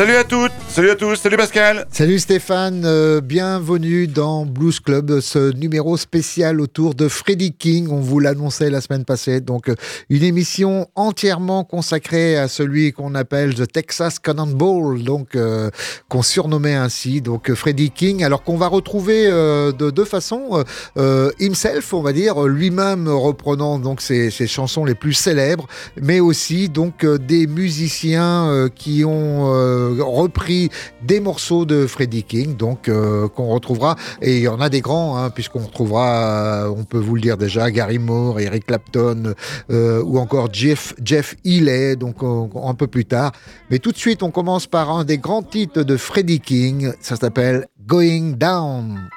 Salut à toutes, salut à tous, salut Pascal. Salut Stéphane, euh, bienvenue dans Blues Club, ce numéro spécial autour de Freddie King. On vous l'annonçait la semaine passée, donc euh, une émission entièrement consacrée à celui qu'on appelle The Texas Cannonball, donc euh, qu'on surnommait ainsi, donc Freddie King. Alors qu'on va retrouver de deux façons, himself, on va dire, lui-même reprenant donc ses, ses, chansons les plus célèbres, mais aussi donc des musiciens qui ont repris des morceaux de Freddie King, donc euh, qu'on retrouvera, et il y en a des grands, hein, puisqu'on retrouvera, euh, on peut vous le dire déjà, Gary Moore, Eric Clapton, euh, ou encore Jeff, Jeff donc un peu plus tard. Mais tout de suite, on commence par un des grands titres de Freddie King, ça s'appelle Going Down.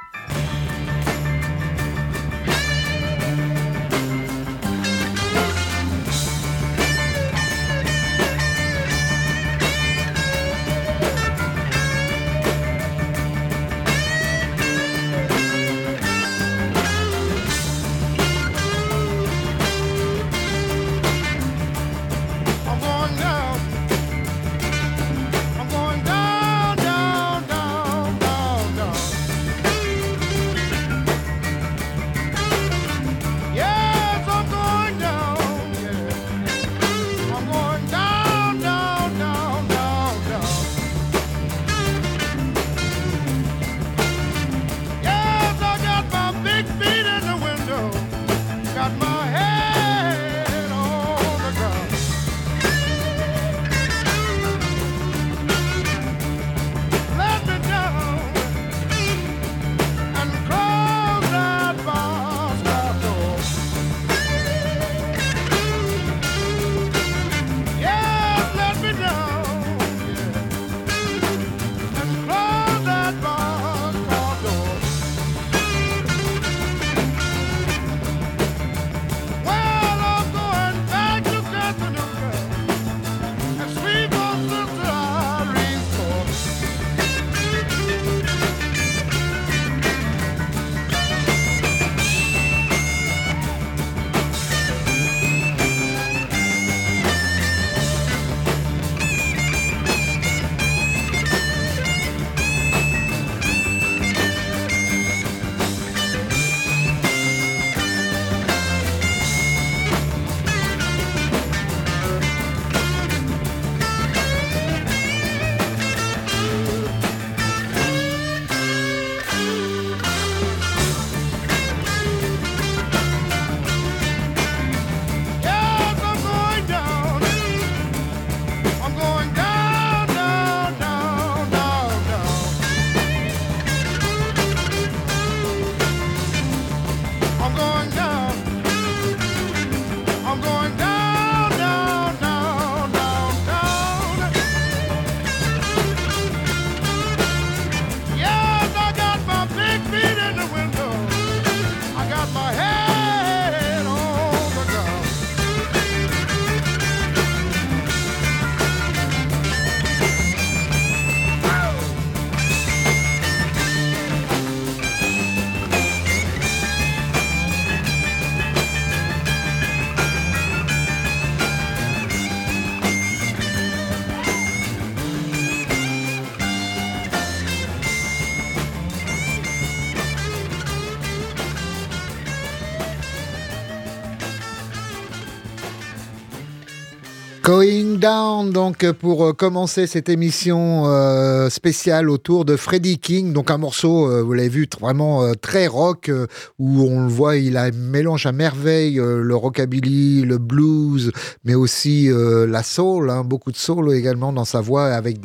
Going Donc pour euh, commencer cette émission euh, spéciale autour de Freddie King, donc un morceau, euh, vous l'avez vu, vraiment très rock, où on le voit, il a mélange à merveille le rockabilly, le blues, mais aussi la soul, hein, beaucoup de soul également dans sa voix, avec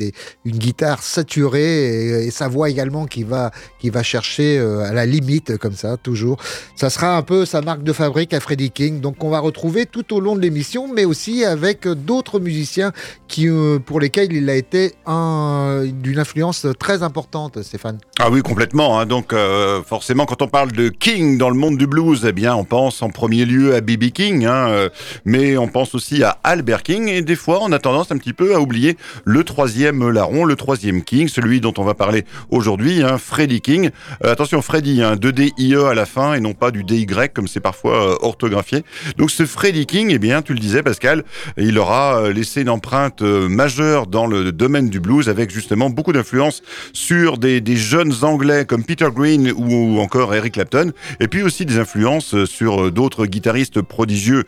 une guitare saturée et, sa voix également qui va, qui va chercher à la limite comme ça, toujours. Ça sera un peu sa marque de fabrique à Freddie King, donc on va retrouver tout au long de l'émission, mais aussi avec d'autres musiciens qui, euh, pour lesquels il a été d'une influence très importante, Stéphane. Ah oui, complètement. Hein. Donc, euh, forcément, quand on parle de King dans le monde du blues, eh bien, on pense en premier lieu à B.B. King, hein, euh, mais on pense aussi à Albert King, et des fois, on a tendance un petit peu à oublier le troisième larron, le troisième King, celui dont on va parler aujourd'hui, hein, Freddie King. attention, Freddie, hein, 2D-I-E à la fin, et non pas du D-Y, comme c'est parfois orthographié. Donc, ce Freddie King, eh bien, tu le disais, Pascal, il aura laissé une empreinte majeure dans le domaine du blues avec justement beaucoup d'influence sur des, jeunes anglais comme Peter Green ou, encore Eric Clapton et puis aussi des influences sur d'autres guitaristes prodigieux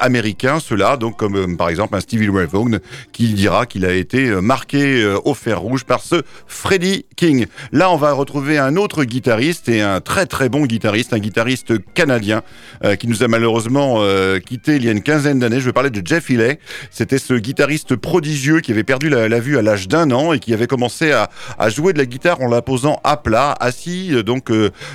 américains, ceux-là donc comme par exemple un Stevie Ray Vaughan qui dira qu'il a été marqué au fer rouge par ce Freddie King. Là, on va retrouver un autre guitariste et un très très bon guitariste, un guitariste canadien euh, qui nous a malheureusement euh, quitté il y a une quinzaine d'années. Je veux parler de Jeff Healey. C'était ce guitariste prodigieux qui avait perdu la, vue à l'âge d'un an et qui avait commencé à, jouer de la guitare en la posant à plat, assis, euh, donc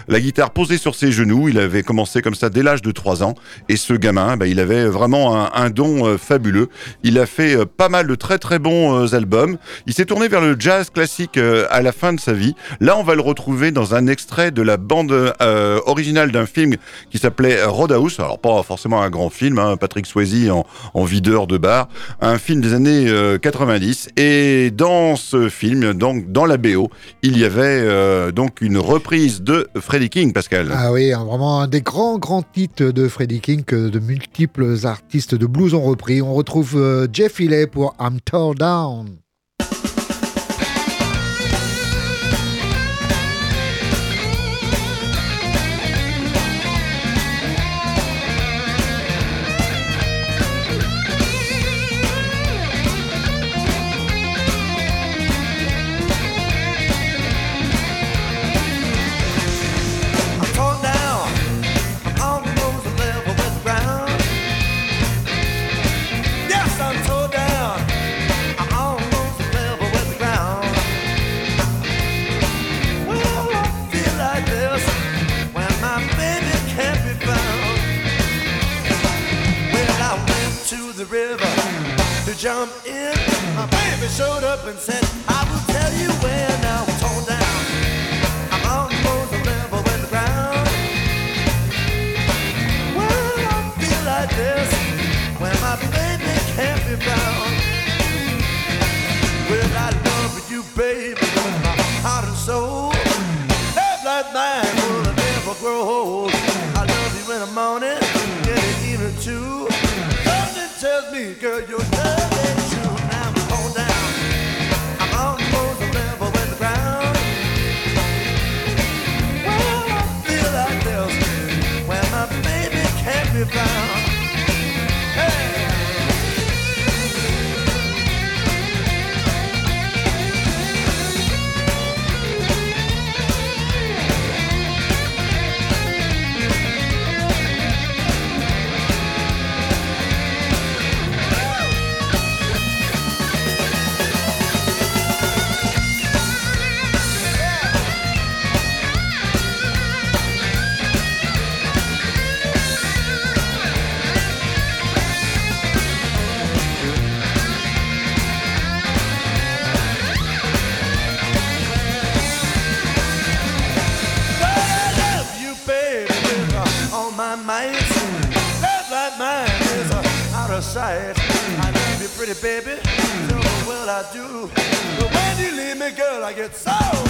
la guitare posée sur ses genoux. Il avait commencé comme ça dès l'âge de 3 ans. Et ce gamin, bah, il avait vraiment un, don fabuleux. Il a fait pas mal de très très bons albums. Il s'est tourné vers le jazz classique à la fin de sa vie. Là, on va le retrouver dans un extrait de la bande euh, originale d'un film qui s'appelait Roadhouse. Alors, pas forcément un grand film, hein, Patrick Swayze en, en, videur de bar. Un film des années 90. Euh, Et dans ce film, donc dans la BO, il y avait euh, donc une reprise de Freddie King, Pascal. Ah oui, vraiment un des grands, grands titres de Freddie King que de multiples artistes de blues ont repris. On retrouve Jeff Healey pour I'm Tore Down. Jump in. My baby showed up and said, I will tell you when I'm torn down. I'm almost level with the ground. Well, I feel like this when my baby can't be found. Well, I love you, baby, with my heart and soul. Love like mine will never grow old. I love you in the morning, in the evening too. Something tells me, girl, you're goodbye. Pretty baby, so well I do. But when you leave me, girl, I get so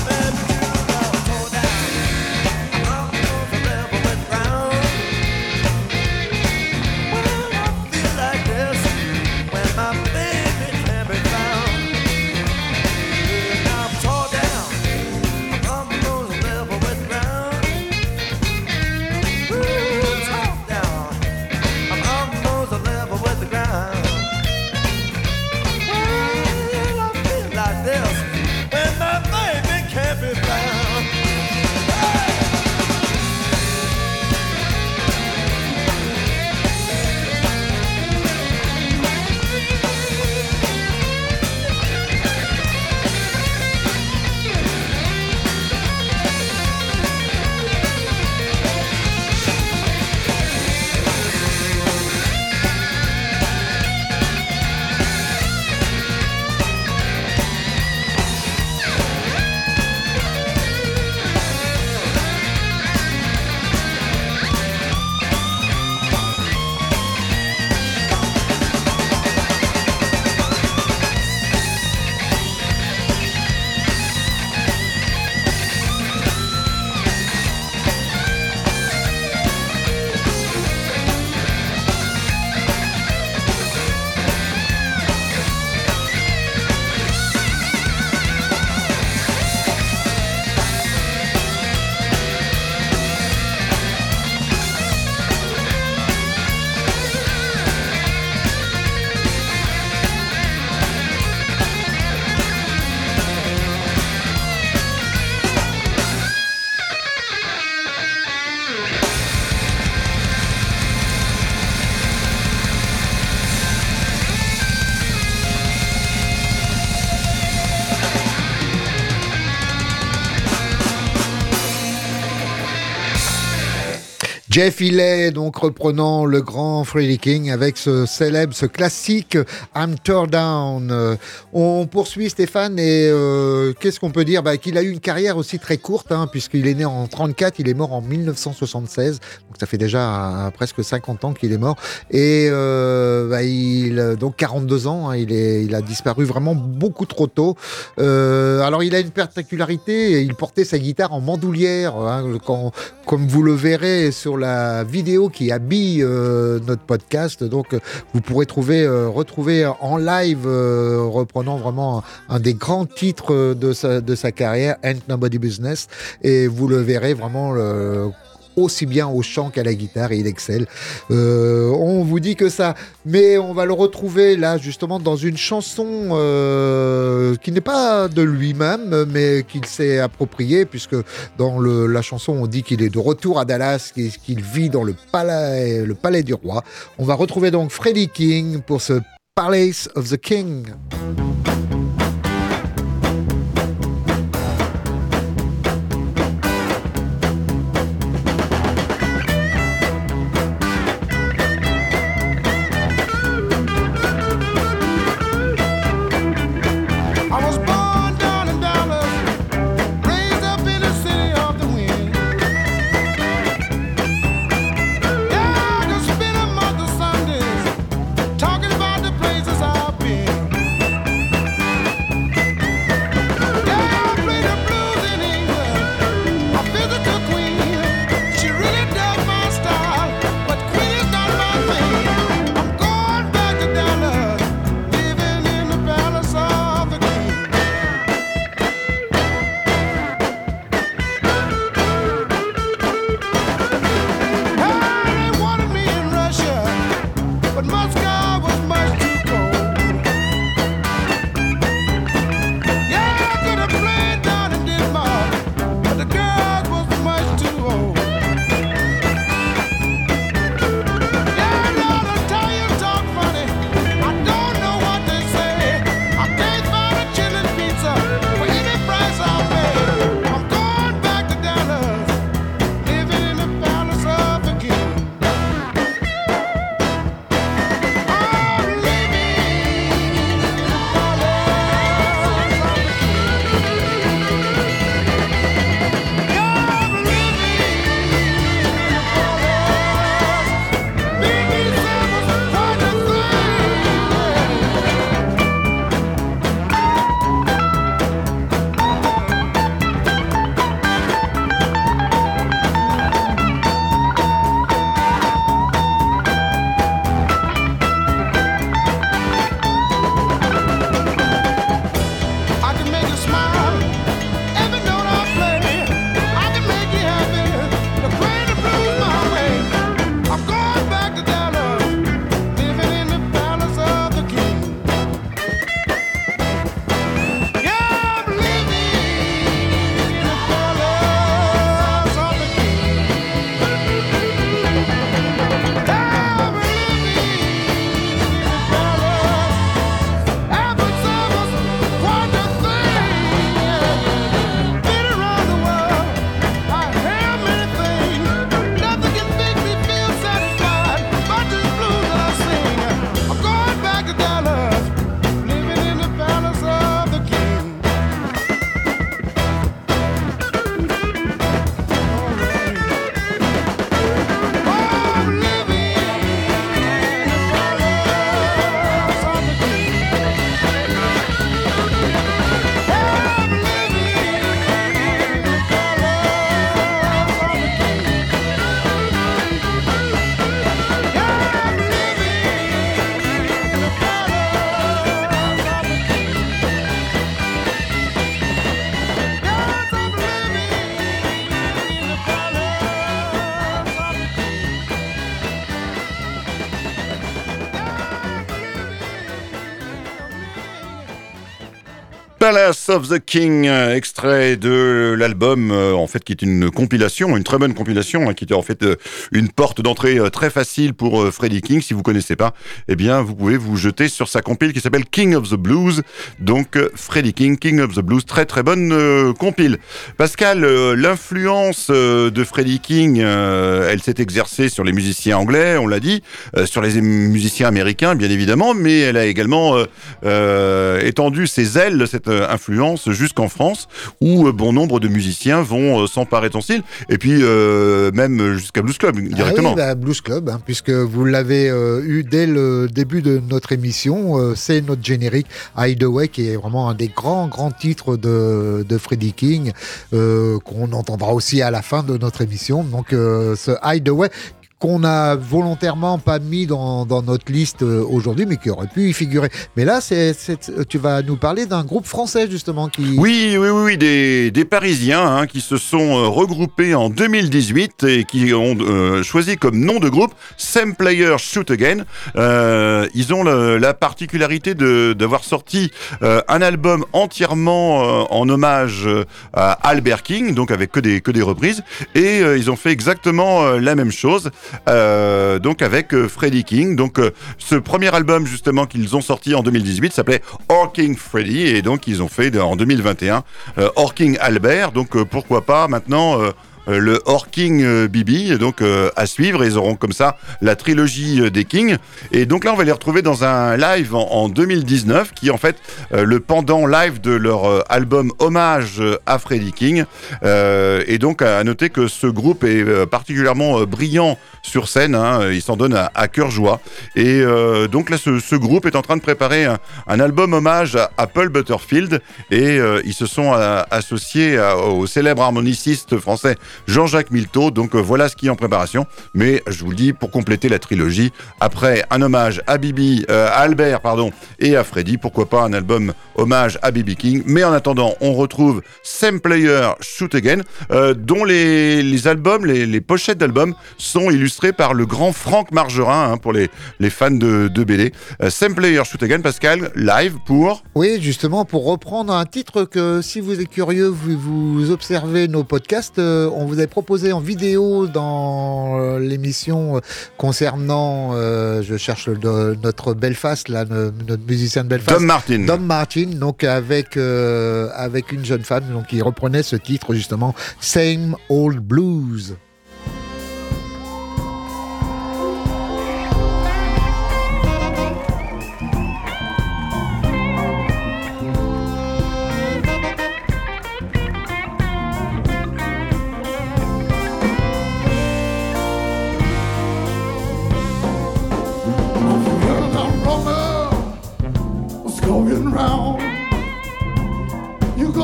Jeff Healey, donc reprenant le grand Freddie King avec ce célèbre, ce classique I'm Tore Down. on poursuit Stéphane et euh, qu'est-ce qu'on peut dire? Bah, Qu'il a eu une carrière aussi très courte, hein, puisqu'il est né en 34, il est mort en 1976, donc ça fait déjà presque 50 ans qu'il est mort. Et euh, bah, il, donc 42 ans, hein, il, est, il a disparu vraiment beaucoup trop tôt. Euh, alors il a une particularité, il portait sa guitare en mandoulière, hein, quand, comme vous le verrez sur la vidéo qui habille euh, notre podcast. Donc, euh, vous pourrez trouver, euh, retrouver en live, reprenant vraiment un, des grands titres de sa, de sa carrière, Ain't Nobody Business. Et vous le verrez vraiment aussi bien au chant qu'à la guitare il excelle. Euh, on vous dit que ça, mais on va le retrouver là justement dans une chanson euh, qui n'est pas de lui-même, mais qu'il s'est appropriée, puisque dans la chanson on dit qu'il est de retour à Dallas, qu'il vit dans le palais, le palais du roi. On va retrouver donc Freddie King pour ce Palace of the King. Gonzalez. Of the King, extrait de l'album, euh, en fait, qui est une compilation, une très bonne compilation, hein, qui est en fait euh, une porte d'entrée euh, très facile pour Freddie King. Si vous connaissez pas, eh bien, vous pouvez vous jeter sur sa compile qui s'appelle King of the Blues. Donc, Freddie King, King of the Blues, très très bonne compile. Pascal, l'influence de Freddie King, elle s'est exercée sur les musiciens anglais, on l'a dit, sur les musiciens américains, bien évidemment, mais elle a également étendu ses ailes, cette euh, influence jusqu'en France, où euh, bon nombre de musiciens vont euh, s'emparer de son style, et puis même jusqu'à Blues Club directement. Ah oui, bah, Blues Club, hein, puisque vous l'avez eu dès le début de notre émission, c'est notre générique Hideaway, qui est vraiment un des grands, grands titres de, de Freddie King, qu'on entendra aussi à la fin de notre émission. Donc ce Hideaway qu'on a volontairement pas mis dans, notre liste euh, aujourd'hui, mais qui aurait pu y figurer. Mais là, c'est, tu vas nous parler d'un groupe français justement qui. Oui, oui, oui, des, des Parisiens hein, qui se sont euh, regroupés en 2018 et qui ont euh, choisi comme nom de groupe Same Player Shoot Again. ils ont la particularité de, d'avoir sorti un album entièrement en hommage à Albert King, donc avec que des, que des reprises, et ils ont fait exactement la même chose. Euh, donc avec euh, Freddie King. Donc euh, ce premier album justement qu'ils ont sorti en 2018 s'appelait Orking Freddie et donc ils ont fait en 2021 Orking Albert. Donc pourquoi pas maintenant le Orking euh, Bibi, donc euh, à suivre. Ils auront comme ça la trilogie des Kings. Et donc là, on va les retrouver dans un live en, 2019, qui est en fait le pendant live de leur album hommage à Freddie King. et donc à noter que ce groupe est particulièrement brillant sur scène. Hein. il s'en donne à, cœur joie. Et donc là, ce, groupe est en train de préparer un, album hommage à, Paul Butterfield. Et ils se sont associés au célèbre harmoniciste français Jean-Jacques Milteau. Donc euh, voilà ce qui est en préparation. Mais je vous le dis, pour compléter la trilogie, après un hommage à Bibi, euh, à Albert, pardon, et à Freddy, pourquoi pas un album hommage à Bibi King. Mais en attendant, on retrouve Same Player Shoot Again, euh, dont les, albums, les, pochettes d'albums sont illustrées par le grand Franck Margerin, hein, pour les, les fans de, de BD. Same Player Shoot Again, Pascal, live pour... Oui, justement, pour reprendre un titre que si vous êtes curieux, vous, vous observez nos podcasts, on vous avez proposé en vidéo dans euh, l'émission euh, concernant, euh, je cherche notre Belfast, là, notre musicien de Belfast. Dom Martin. Dom Martin, donc avec, avec une jeune femme donc, qui reprenait ce titre justement, Same Old Blues.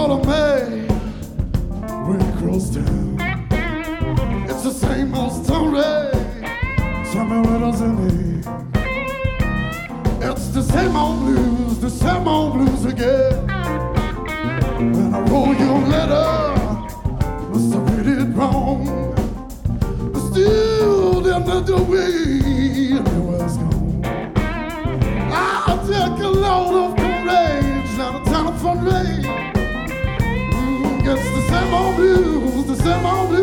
all of May when it grows down. It's the same old story, summer riddles in it. It's the same old blues, the same old blues again. When I wrote your letter, must have read it wrong. But still, they're the. blues, the same old blues.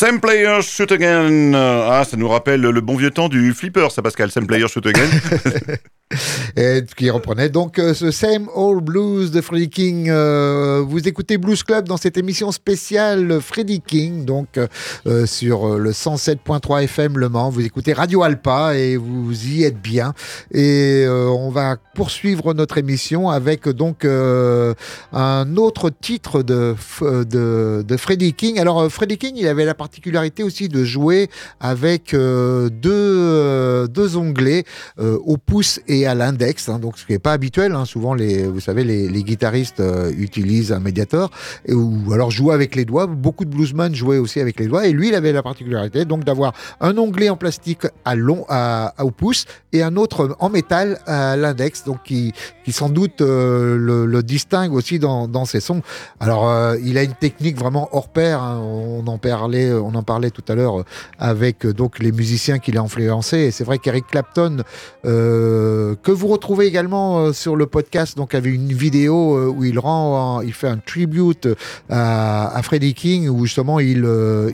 Same player shoot again. Ah, ça nous rappelle le bon vieux temps du flipper, ça Pascal. Same player shoot again. et qui reprenait donc euh, ce Same Old Blues de Freddie King. Euh, vous écoutez Blues Club dans cette émission spéciale Freddie King, donc euh, sur le 107.3 FM Le Mans. Vous écoutez Radio Alpa et vous y êtes bien. Et on va poursuivre notre émission avec donc un autre titre de, de, de Freddie King. Alors Freddie King, il avait la particularité aussi de jouer avec deux, deux onglets au pouce et à l'index, hein, donc ce qui n'est pas habituel. Hein. Souvent, les, vous savez, les, guitaristes euh, utilisent un médiator ou alors jouent avec les doigts. Beaucoup de bluesmen jouaient aussi avec les doigts et lui, il avait la particularité donc d'avoir un onglet en plastique à long, à, au pouce et un autre en métal à l'index, donc qui, qui sans doute euh, le, distingue aussi dans, dans, ses sons. Alors, euh, il a une technique vraiment hors pair. Hein. On en parlait, on en parlait tout à l'heure avec donc les musiciens qu'il a influencé. Et c'est vrai qu'Eric Clapton que vous retrouvez également euh, sur le podcast, donc avec une vidéo euh, où il rend, il fait un tribute à, à Freddie King, où justement il,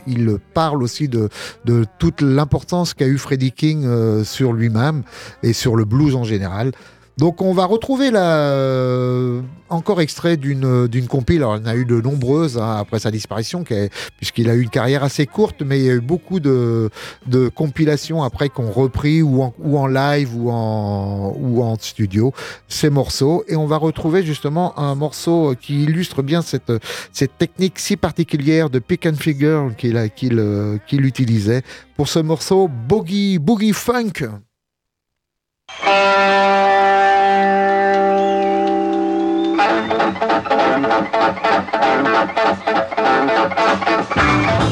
il parle aussi de, de toute l'importance qu'a eu Freddie King sur lui-même et sur le blues en général. Donc on va retrouver là euh, encore extrait d'une d'une compile. Alors il y en a eu de nombreuses hein, après sa disparition, puisqu'il a eu une carrière assez courte, mais il y a eu beaucoup de, de compilations après qu'on repris ou en, ou en live ou en ou en studio ces morceaux. Et on va retrouver justement un morceau qui illustre bien cette cette technique si particulière de pick and figure qu'il qu'il qu'il utilisait pour ce morceau Boogie Boogie Funk. I'm not a pastor. I'm not a pastor. I'm not a pastor.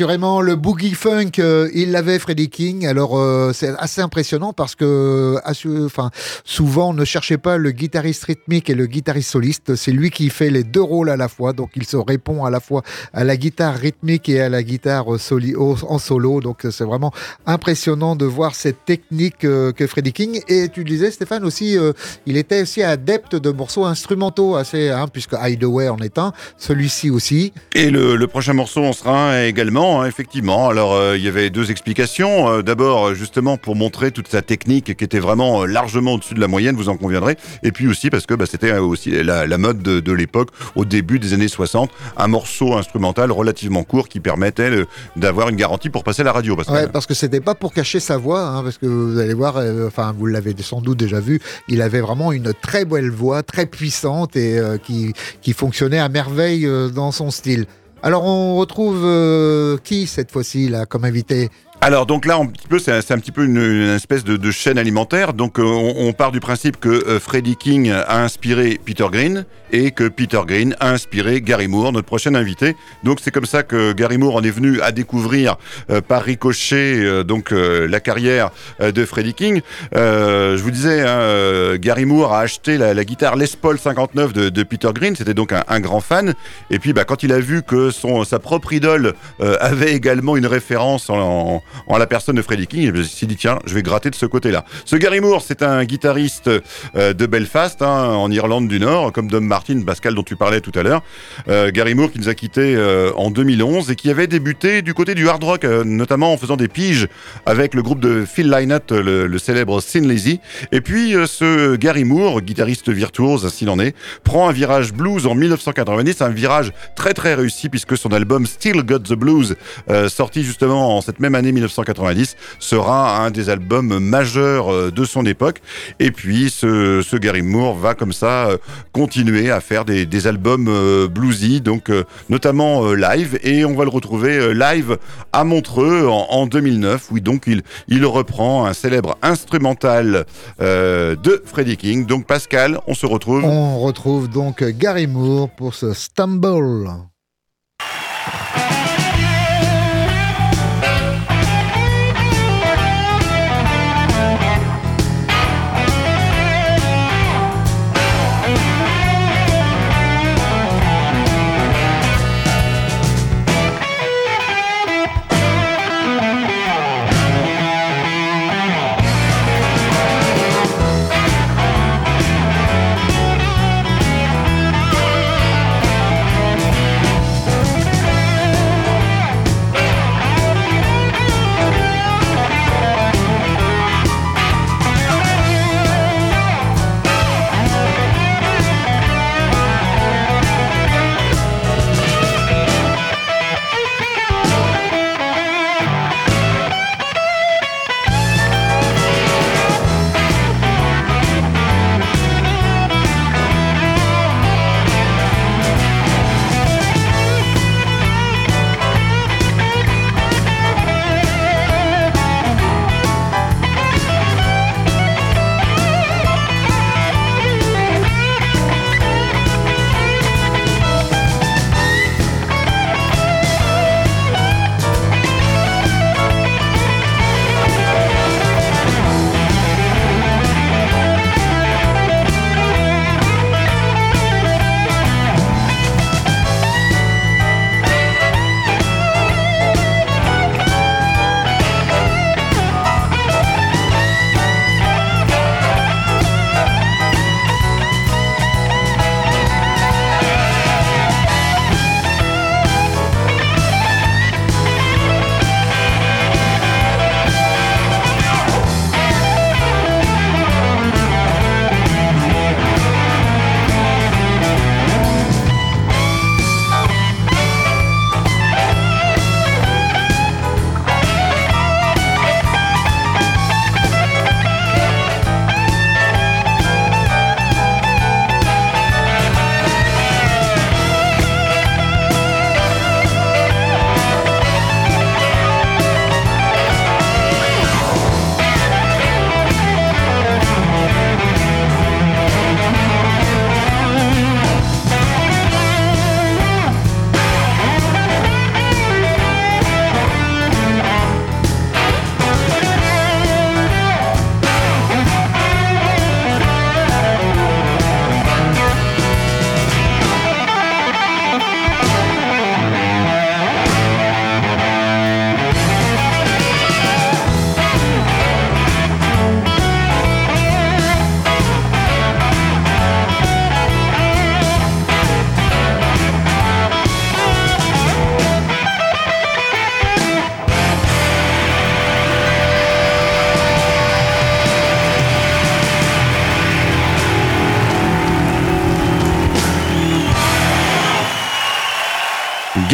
Assurément, le boogie funk, euh, il l'avait, Freddie King. Alors, euh, c'est assez impressionnant parce que, enfin, souvent, on ne cherchait pas le guitariste rythmique et le guitariste soliste. C'est lui qui fait les deux rôles à la fois. Donc, il se répond à la fois à la guitare rythmique et à la guitare en solo. Donc, c'est vraiment impressionnant de voir cette technique que Freddie King. Et tu disais, Stéphane, aussi, il était aussi adepte de morceaux instrumentaux, assez, hein, puisque Hideaway en est un, celui-ci aussi. Et le, prochain morceau en sera également, effectivement. Alors, euh, il y avait deux explications. Euh, d'abord, justement, pour montrer toute sa technique qui était vraiment euh, largement au-dessus de la moyenne, vous en conviendrez. Et puis aussi parce que bah, c'était aussi la, mode de, l'époque, au début des années 60, un morceau instrumental relativement court qui permettait d'avoir une garantie pour passer la radio. Parce, parce que c'était pas pour cacher sa voix, hein, parce que vous allez voir, enfin, vous l'avez sans doute déjà vu, il avait vraiment une très belle voix, très puissante et qui fonctionnait à merveille dans son style. Alors on retrouve euh, qui cette fois-ci là comme invité? Alors donc là, un c'est un, petit peu une, espèce de, chaîne alimentaire. Donc euh, on, part du principe que euh, Freddie King a inspiré Peter Green et que Peter Green a inspiré Gary Moore, notre prochain invité. Donc c'est comme ça que Gary Moore en est venu à découvrir euh, par ricochet donc la carrière de Freddie King. je vous disais, hein, Gary Moore a acheté la, guitare Les Paul 59 de, Peter Green. C'était donc un, grand fan. Et puis bah, quand il a vu que son sa propre idole avait également une référence en en la personne de Freddie King. Me suis dit, tiens, je vais gratter de ce côté-là. Ce Gary Moore, c'est un guitariste euh, de Belfast, hein, en Irlande du Nord, comme Dom Martin, Pascal, dont tu parlais tout à l'heure. Euh, Gary Moore qui nous a quittés euh, en 2011 et qui avait débuté du côté du hard rock, notamment en faisant des piges avec le groupe de Phil Lynott, le, célèbre Sin Lazy. Et puis, ce Gary Moore, guitariste virtuose, s'il en est, prend un virage blues en 1990, un virage très très réussi puisque son album Still Got the Blues, sorti justement en cette même année 1990 sera un des albums majeurs euh, de son époque. Et puis ce, Gary Moore va comme ça euh, continuer à faire des, albums euh, bluesy, donc notamment live. Et on va le retrouver live à Montreux en, 2009. Oui, donc il, il reprend un célèbre instrumental de Freddie King. Donc Pascal, on se retrouve. On retrouve donc Gary Moore pour ce Stumble.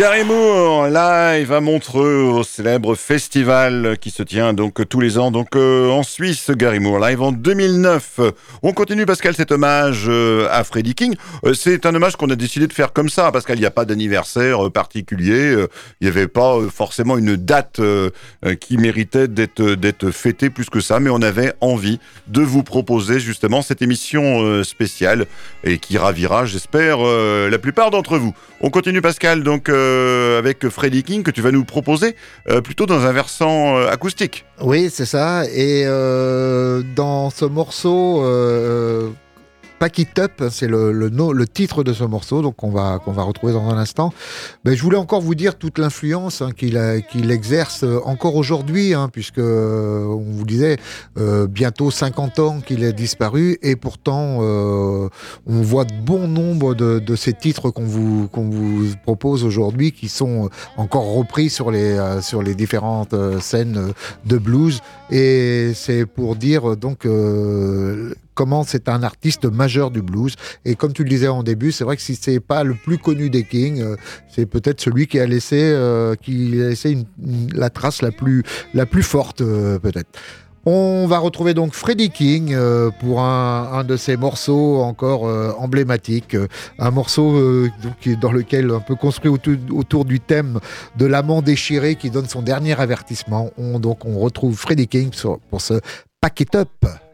Gary Moore, live à Montreux, au célèbre festival qui se tient donc tous les ans donc euh, en Suisse. Gary Moore, live en 2009. On continue Pascal cet hommage euh, à Freddie King. Euh, c'est un hommage qu'on a décidé de faire comme ça, Pascal. Il n'y a pas d'anniversaire particulier. Il n'y avait pas forcément une date qui méritait d'être d'être fêtée plus que ça, mais on avait envie de vous proposer justement cette émission spéciale et qui ravira, j'espère, la plupart d'entre vous. On continue Pascal donc. Avec Freddie King que tu vas nous proposer euh, plutôt dans un versant euh, acoustique. Oui, c'est ça. Et dans ce morceau Pack It Up, c'est le, le, le, titre de ce morceau, donc on va, qu'on va retrouver dans un instant. Mais je voulais encore vous dire toute l'influence hein, qu'il, exerce encore aujourd'hui, hein, puisque on vous disait bientôt 50 ans qu'il est disparu, et pourtant on voit de bon nombre de, de ces titres qu'on vous, qu'on vous propose aujourd'hui qui sont encore repris sur les, sur les différentes scènes de blues. Et c'est pour dire donc comment c'est un artiste majeur du blues. Et comme tu le disais en début, c'est vrai que si c'est pas le plus connu des Kings, euh, c'est peut-être celui qui a laissé, euh, qui a laissé la trace la plus, la plus forte, euh, peut-être. On va retrouver donc Freddie King pour un, de ses morceaux encore emblématiques, un morceau dans lequel un peu construit autour, du thème de l'amant déchiré qui donne son dernier avertissement. On, donc on retrouve Freddie King pour ce Pack It Up.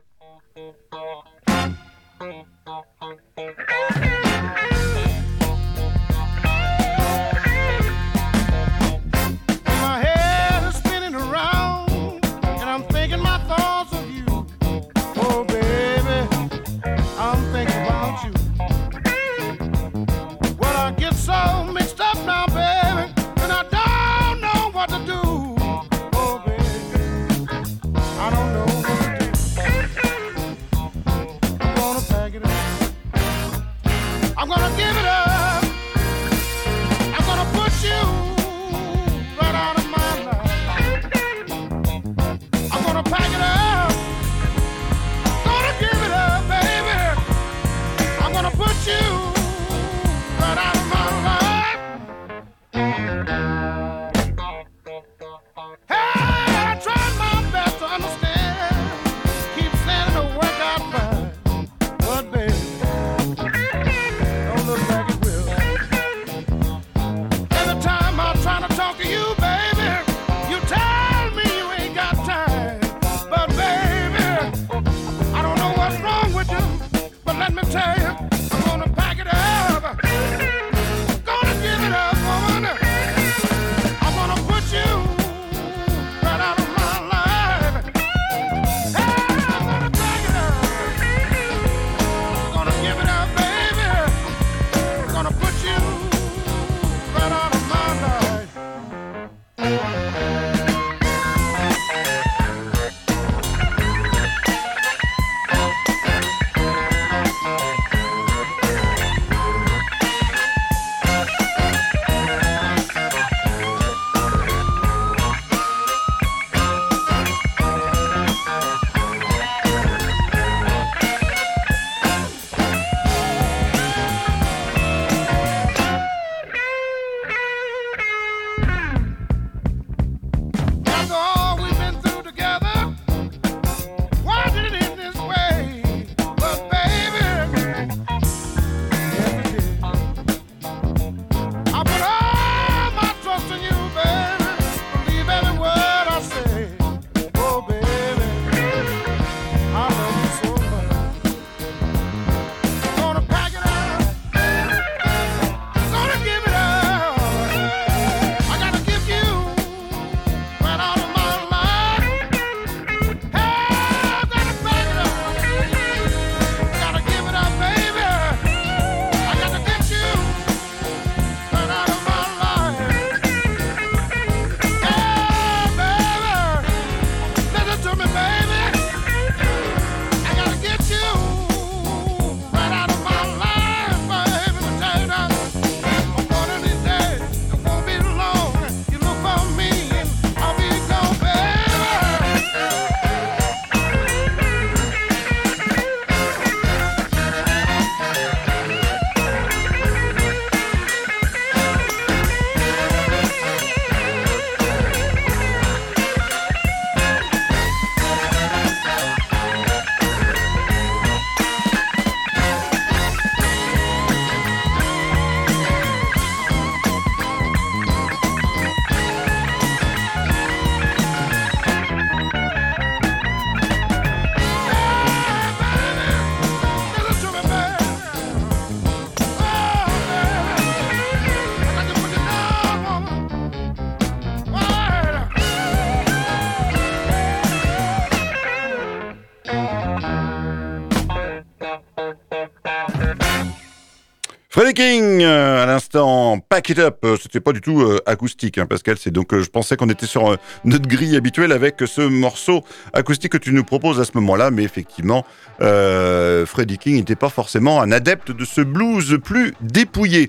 À l'instant, Pack It Up, euh, c'était pas du tout euh, acoustique, hein, Pascal, c'est donc, je pensais qu'on était sur notre grille habituelle avec ce morceau acoustique que tu nous proposes à ce moment-là, mais effectivement, euh, Freddie King n'était pas forcément un adepte de ce blues plus dépouillé.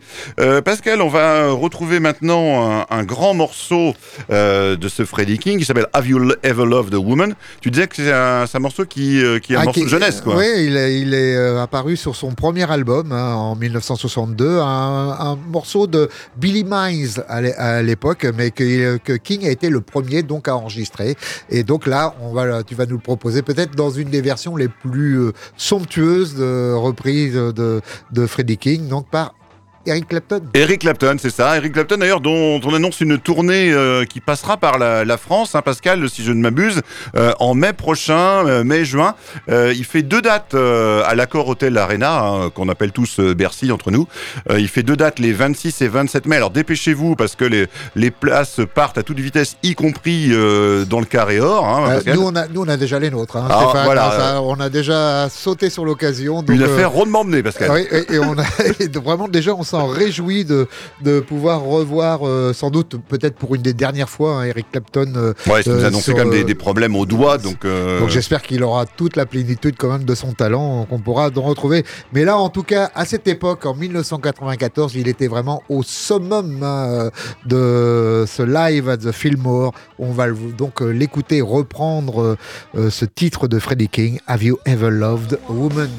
Pascal, on va retrouver maintenant un, grand morceau de ce Freddie King qui s'appelle Have You Ever Loved a Woman? Tu disais que c'est un, morceau qui, qui est un ah, morceau de jeunesse, quoi. Oui, il est, il est apparu sur son premier album hein, en 1962, un, morceau de Billy Mines à l'époque, mais que, King a été le premier donc à enregistrer. Et donc là, tu vas nous le proposer peut-être dans une des versions les plus euh, somptueuses de reprise de, de Freddie King, donc par Eric Clapton. Eric Clapton, c'est ça. Eric Clapton, d'ailleurs, dont on annonce une tournée euh, qui passera par la, France, hein, Pascal, si je ne m'abuse, euh, en mai prochain, euh, mai-juin. il fait deux dates à l'accord Hotel Arena, hein, qu'on appelle tous Bercy entre nous. il fait deux dates, les 26 et 27 mai. Alors dépêchez-vous, parce que les, les places partent à toute vitesse, y compris dans le carré or. Hein, nous, on a, nous, on a déjà les nôtres. Ah, voilà, on a déjà sauté sur l'occasion. Une affaire rondement menée, Pascal. Oui, et, on a vraiment déjà, on s'en réjouit de, de pouvoir revoir, euh, sans doute, peut-être pour une des dernières fois, hein, Eric Clapton. Euh, ouais, il nous annoncé quand même des, problèmes au doigt. Donc, euh, donc j'espère qu'il aura toute la plénitude quand même de son talent qu'on pourra retrouver. Mais là, en tout cas, à cette époque, en 1994, il était vraiment au summum hein, de ce live at the Fillmore. On va donc l'écouter reprendre ce titre de Freddie King, Have You Ever Loved a Woman?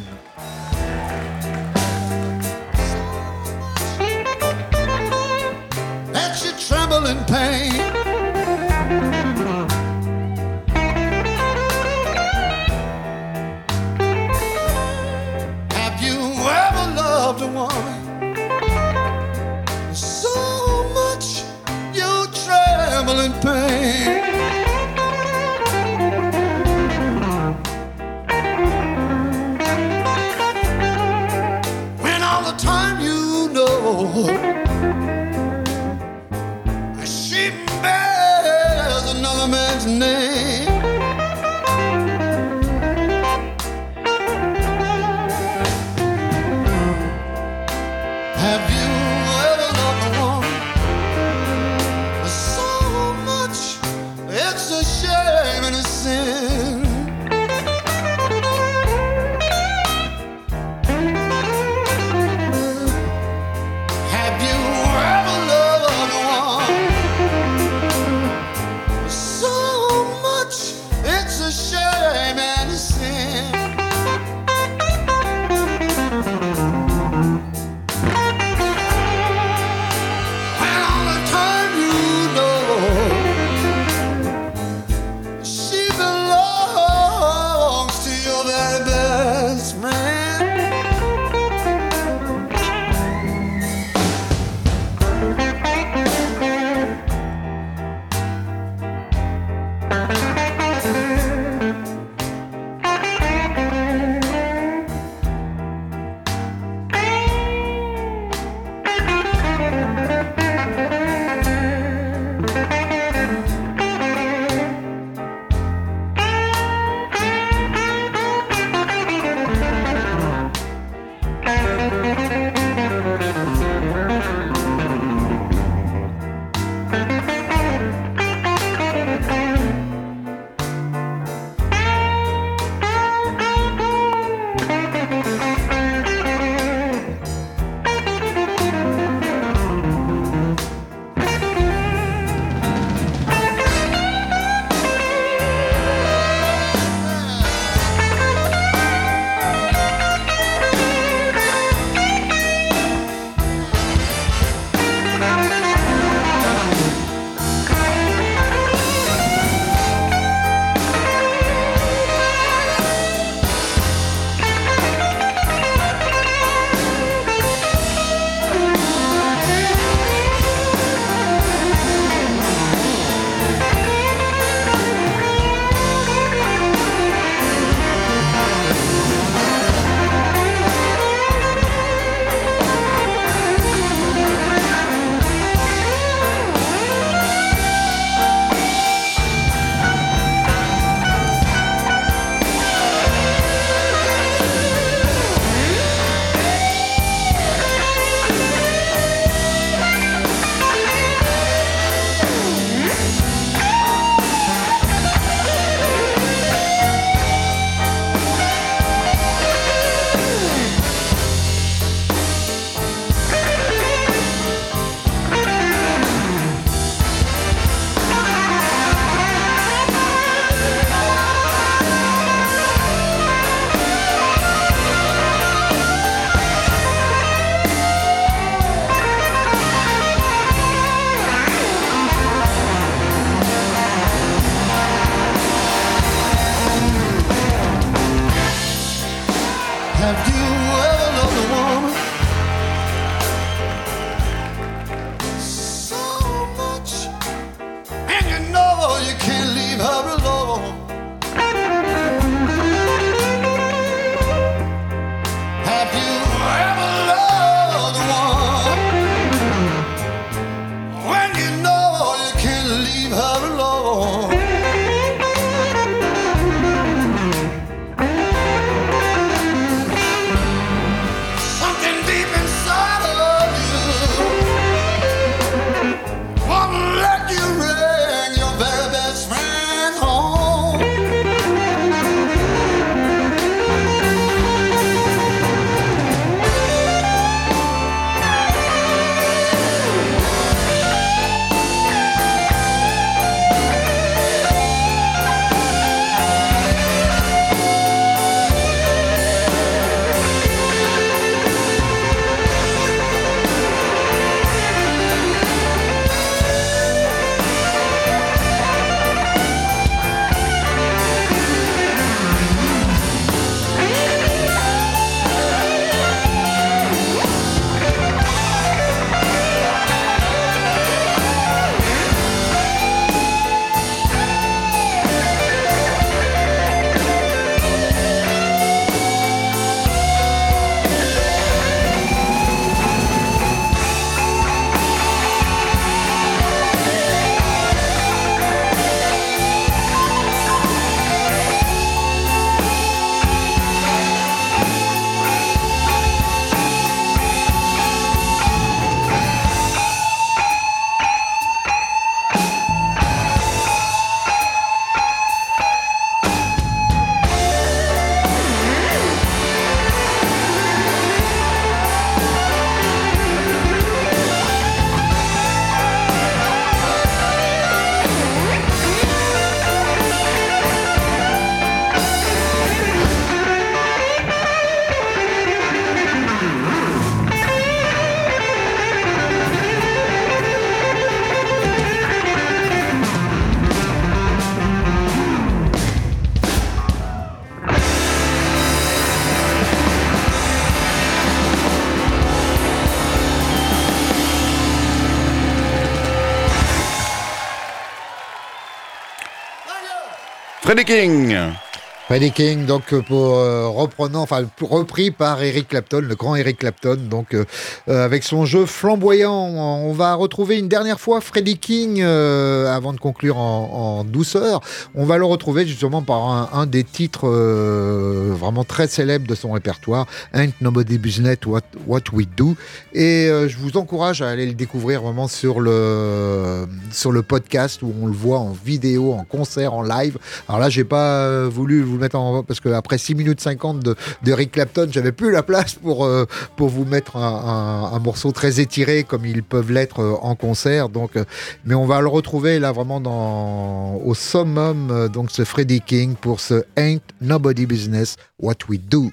Freddie King. Freddie King, donc euh, pour euh, reprenant, enfin repris par Eric Clapton, le grand Eric Clapton, donc euh, avec son jeu flamboyant. On va retrouver une dernière fois Freddie King avant de conclure en, douceur. On va le retrouver justement par un, des titres vraiment très célèbres de son répertoire, Ain't Nobody Business What, What We Do. Et je vous encourage à aller le découvrir vraiment sur le sur le podcast où on le voit en vidéo, en concert, en live. Alors là, j'ai pas voulu vous mettre en parce qu'après 6 minutes 50 de, de Rick Clapton, j'avais plus la place pour, euh, pour vous mettre un, morceau très étiré comme ils peuvent l'être euh, en concert. Donc, euh, mais on va le retrouver là vraiment dans, au summum, donc ce Freddie King pour ce Ain't Nobody Business What We Do.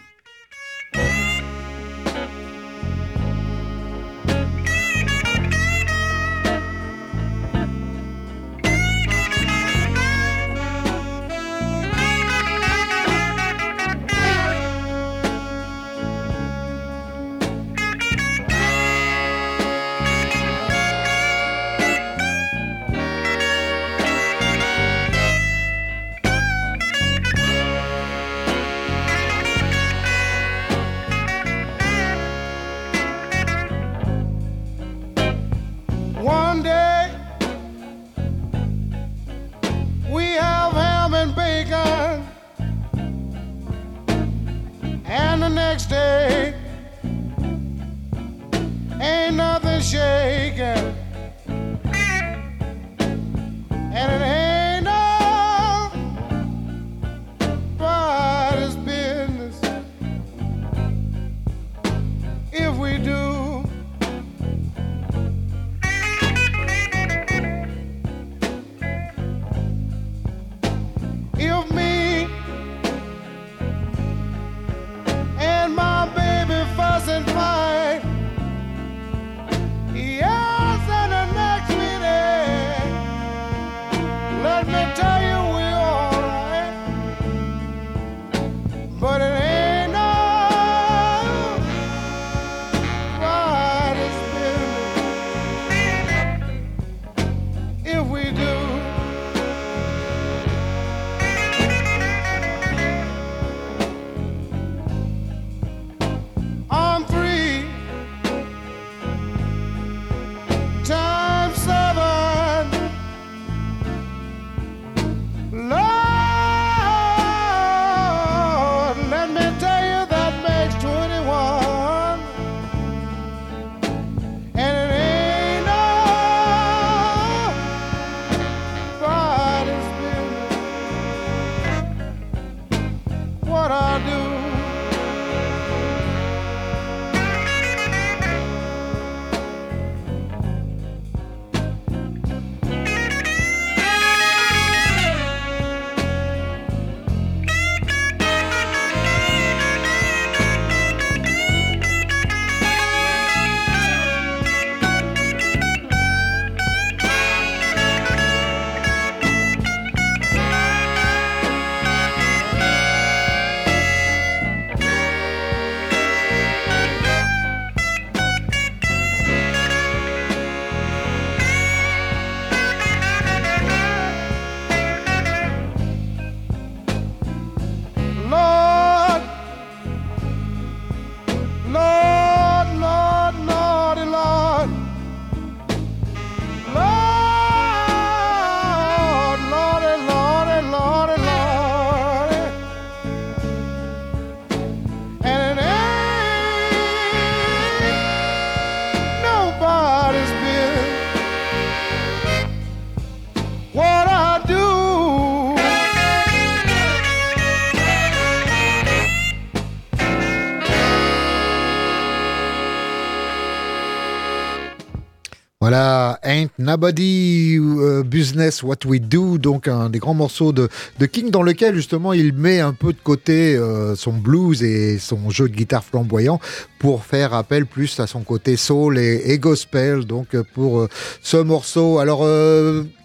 Nobody euh, Business What We Do, donc un des grands morceaux de, de, King dans lequel justement il met un peu de côté euh, son blues et son jeu de guitare flamboyant pour faire appel plus à son côté soul et, gospel. Donc pour euh, ce morceau, alors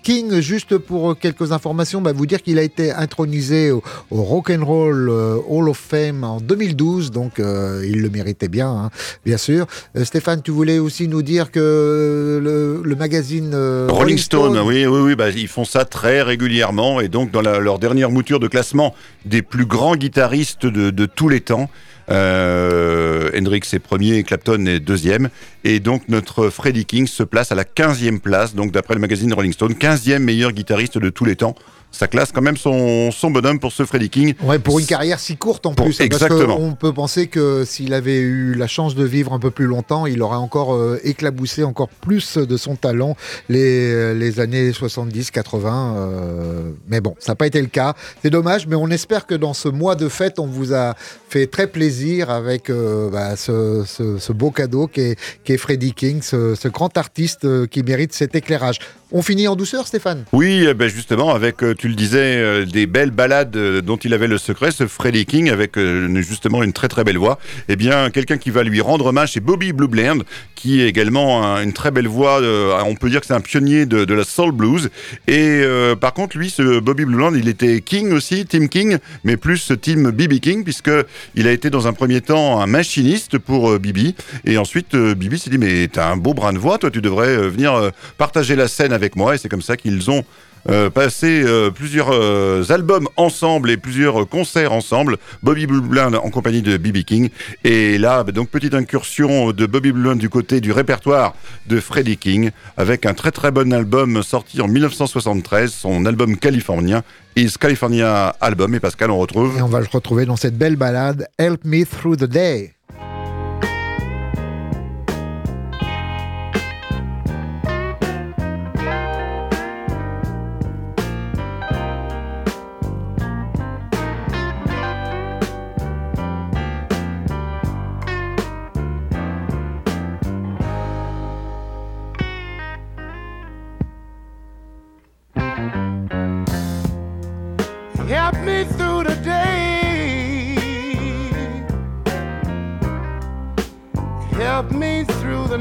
King, juste pour quelques informations, bah, vous dire qu'il a été intronisé au, Rock and Roll Hall of Fame en 2012, donc il le méritait bien, hein, bien sûr. Stéphane, tu voulais aussi nous dire que le, magazine Rolling, Stone, oui, oui, oui, bah, ils font ça très régulièrement et donc dans leur dernière mouture de classement des plus grands guitaristes de, tous les temps. Euh, Hendrix est premier, Clapton est deuxième. Et donc notre Freddie King se place à la 15e place, donc d'après le magazine Rolling Stone, 15e meilleur guitariste de tous les temps ça classe quand même son, son bonhomme pour ce Freddie King. Ouais, pour une carrière si courte en plus. Exactement. on peut penser que s'il avait eu la chance de vivre un peu plus longtemps, il aurait encore euh, éclaboussé encore plus de son talent les, les années 70, 80. Euh, mais bon, ça n'a pas été le cas. C'est dommage, mais on espère que dans ce mois de fête, on vous a fait très plaisir avec euh, bah, ce, ce, beau cadeau qui est, qui est Freddie King, ce, ce grand artiste qui mérite cet éclairage. On finit en douceur, Stéphane? Oui, eh ben justement, avec, euh, tu le disais, euh, des belles balades euh, dont il avait le secret, ce Freddie King, avec justement une très très belle voix. Eh bien, quelqu'un qui va lui rendre hommage, c'est Bobby Blue Bland, qui est également une très belle voix. on peut dire que c'est un pionnier de, la soul blues. Et par contre, lui, ce Bobby Blue Bland, il était King aussi, Team King, mais plus Team BB King, puisque il a été dans un premier temps un machiniste pour Bibi. Et ensuite, Bibi s'est dit, mais t'as un beau brin de voix, toi, tu devrais venir partager la scène avec moi et c'est comme ça qu'ils ont euh, passé euh, plusieurs euh, albums ensemble et plusieurs concerts ensemble. Bobby Blue en compagnie de B.B. King. Et là, bah, donc petite incursion de Bobby Blue du côté du répertoire de Freddie King avec un très très bon album sorti en 1973, son album californien. Is California Album. Et Pascal, on retrouve. Et on va le retrouver dans cette belle balade Help Me Through the Day.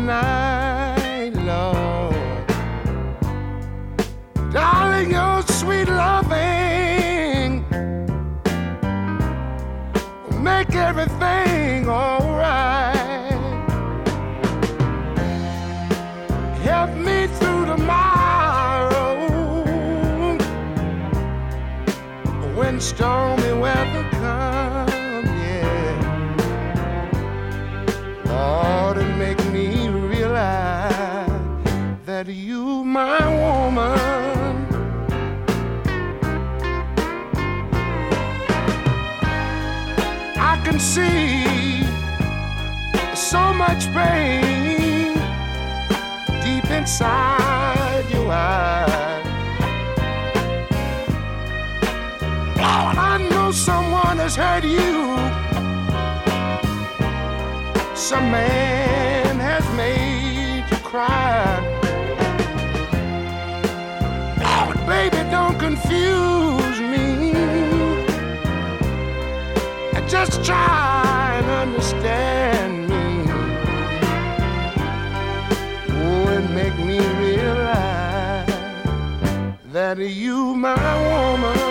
night Lord, Darling, your sweet loving make everything see so much pain deep inside your eyes. I know someone has hurt you, some man. just try and understand me. Oh, it make me realize that you, my woman.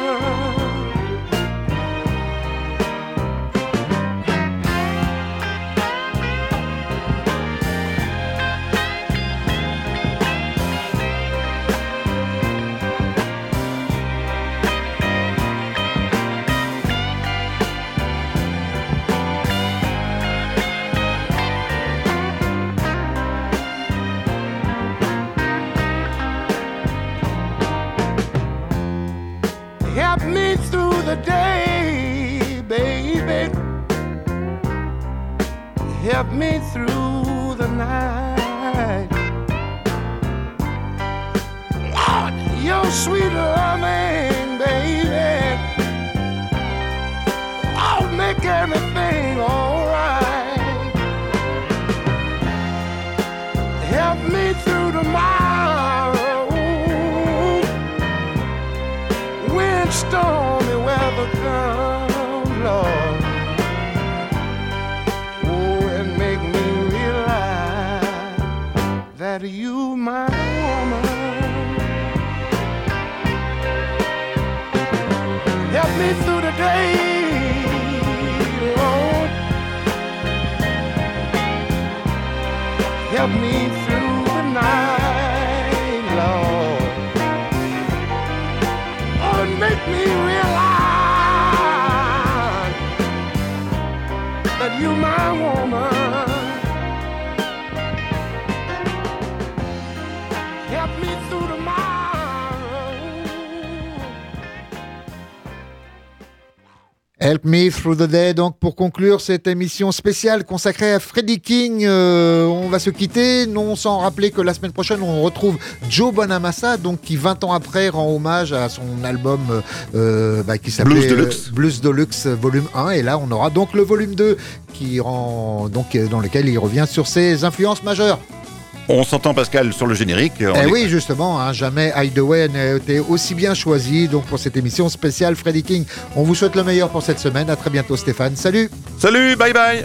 my woman. Help me through the day. help me through the night, Lord. Oh, make me realize that you're my one. Help Me Through the Day. Donc, pour conclure cette émission spéciale consacrée à Freddie King, euh, on va se quitter, non sans rappeler que la semaine prochaine, on retrouve Joe Bonamassa, donc qui 20 ans après rend hommage à son album euh, bah, qui s'appelait Blues Deluxe. euh, Blues Deluxe volume 1. Et là, on aura donc le volume 2 qui rend, donc, euh, dans lequel il revient sur ses influences majeures. On s'entend Pascal sur le générique. On Eh est- oui, justement, hein, jamais Hideaway n'a été aussi bien choisi donc pour cette émission spéciale Freddie King. On vous souhaite le meilleur pour cette semaine. À très bientôt, Stéphane. Salut Salut, bye bye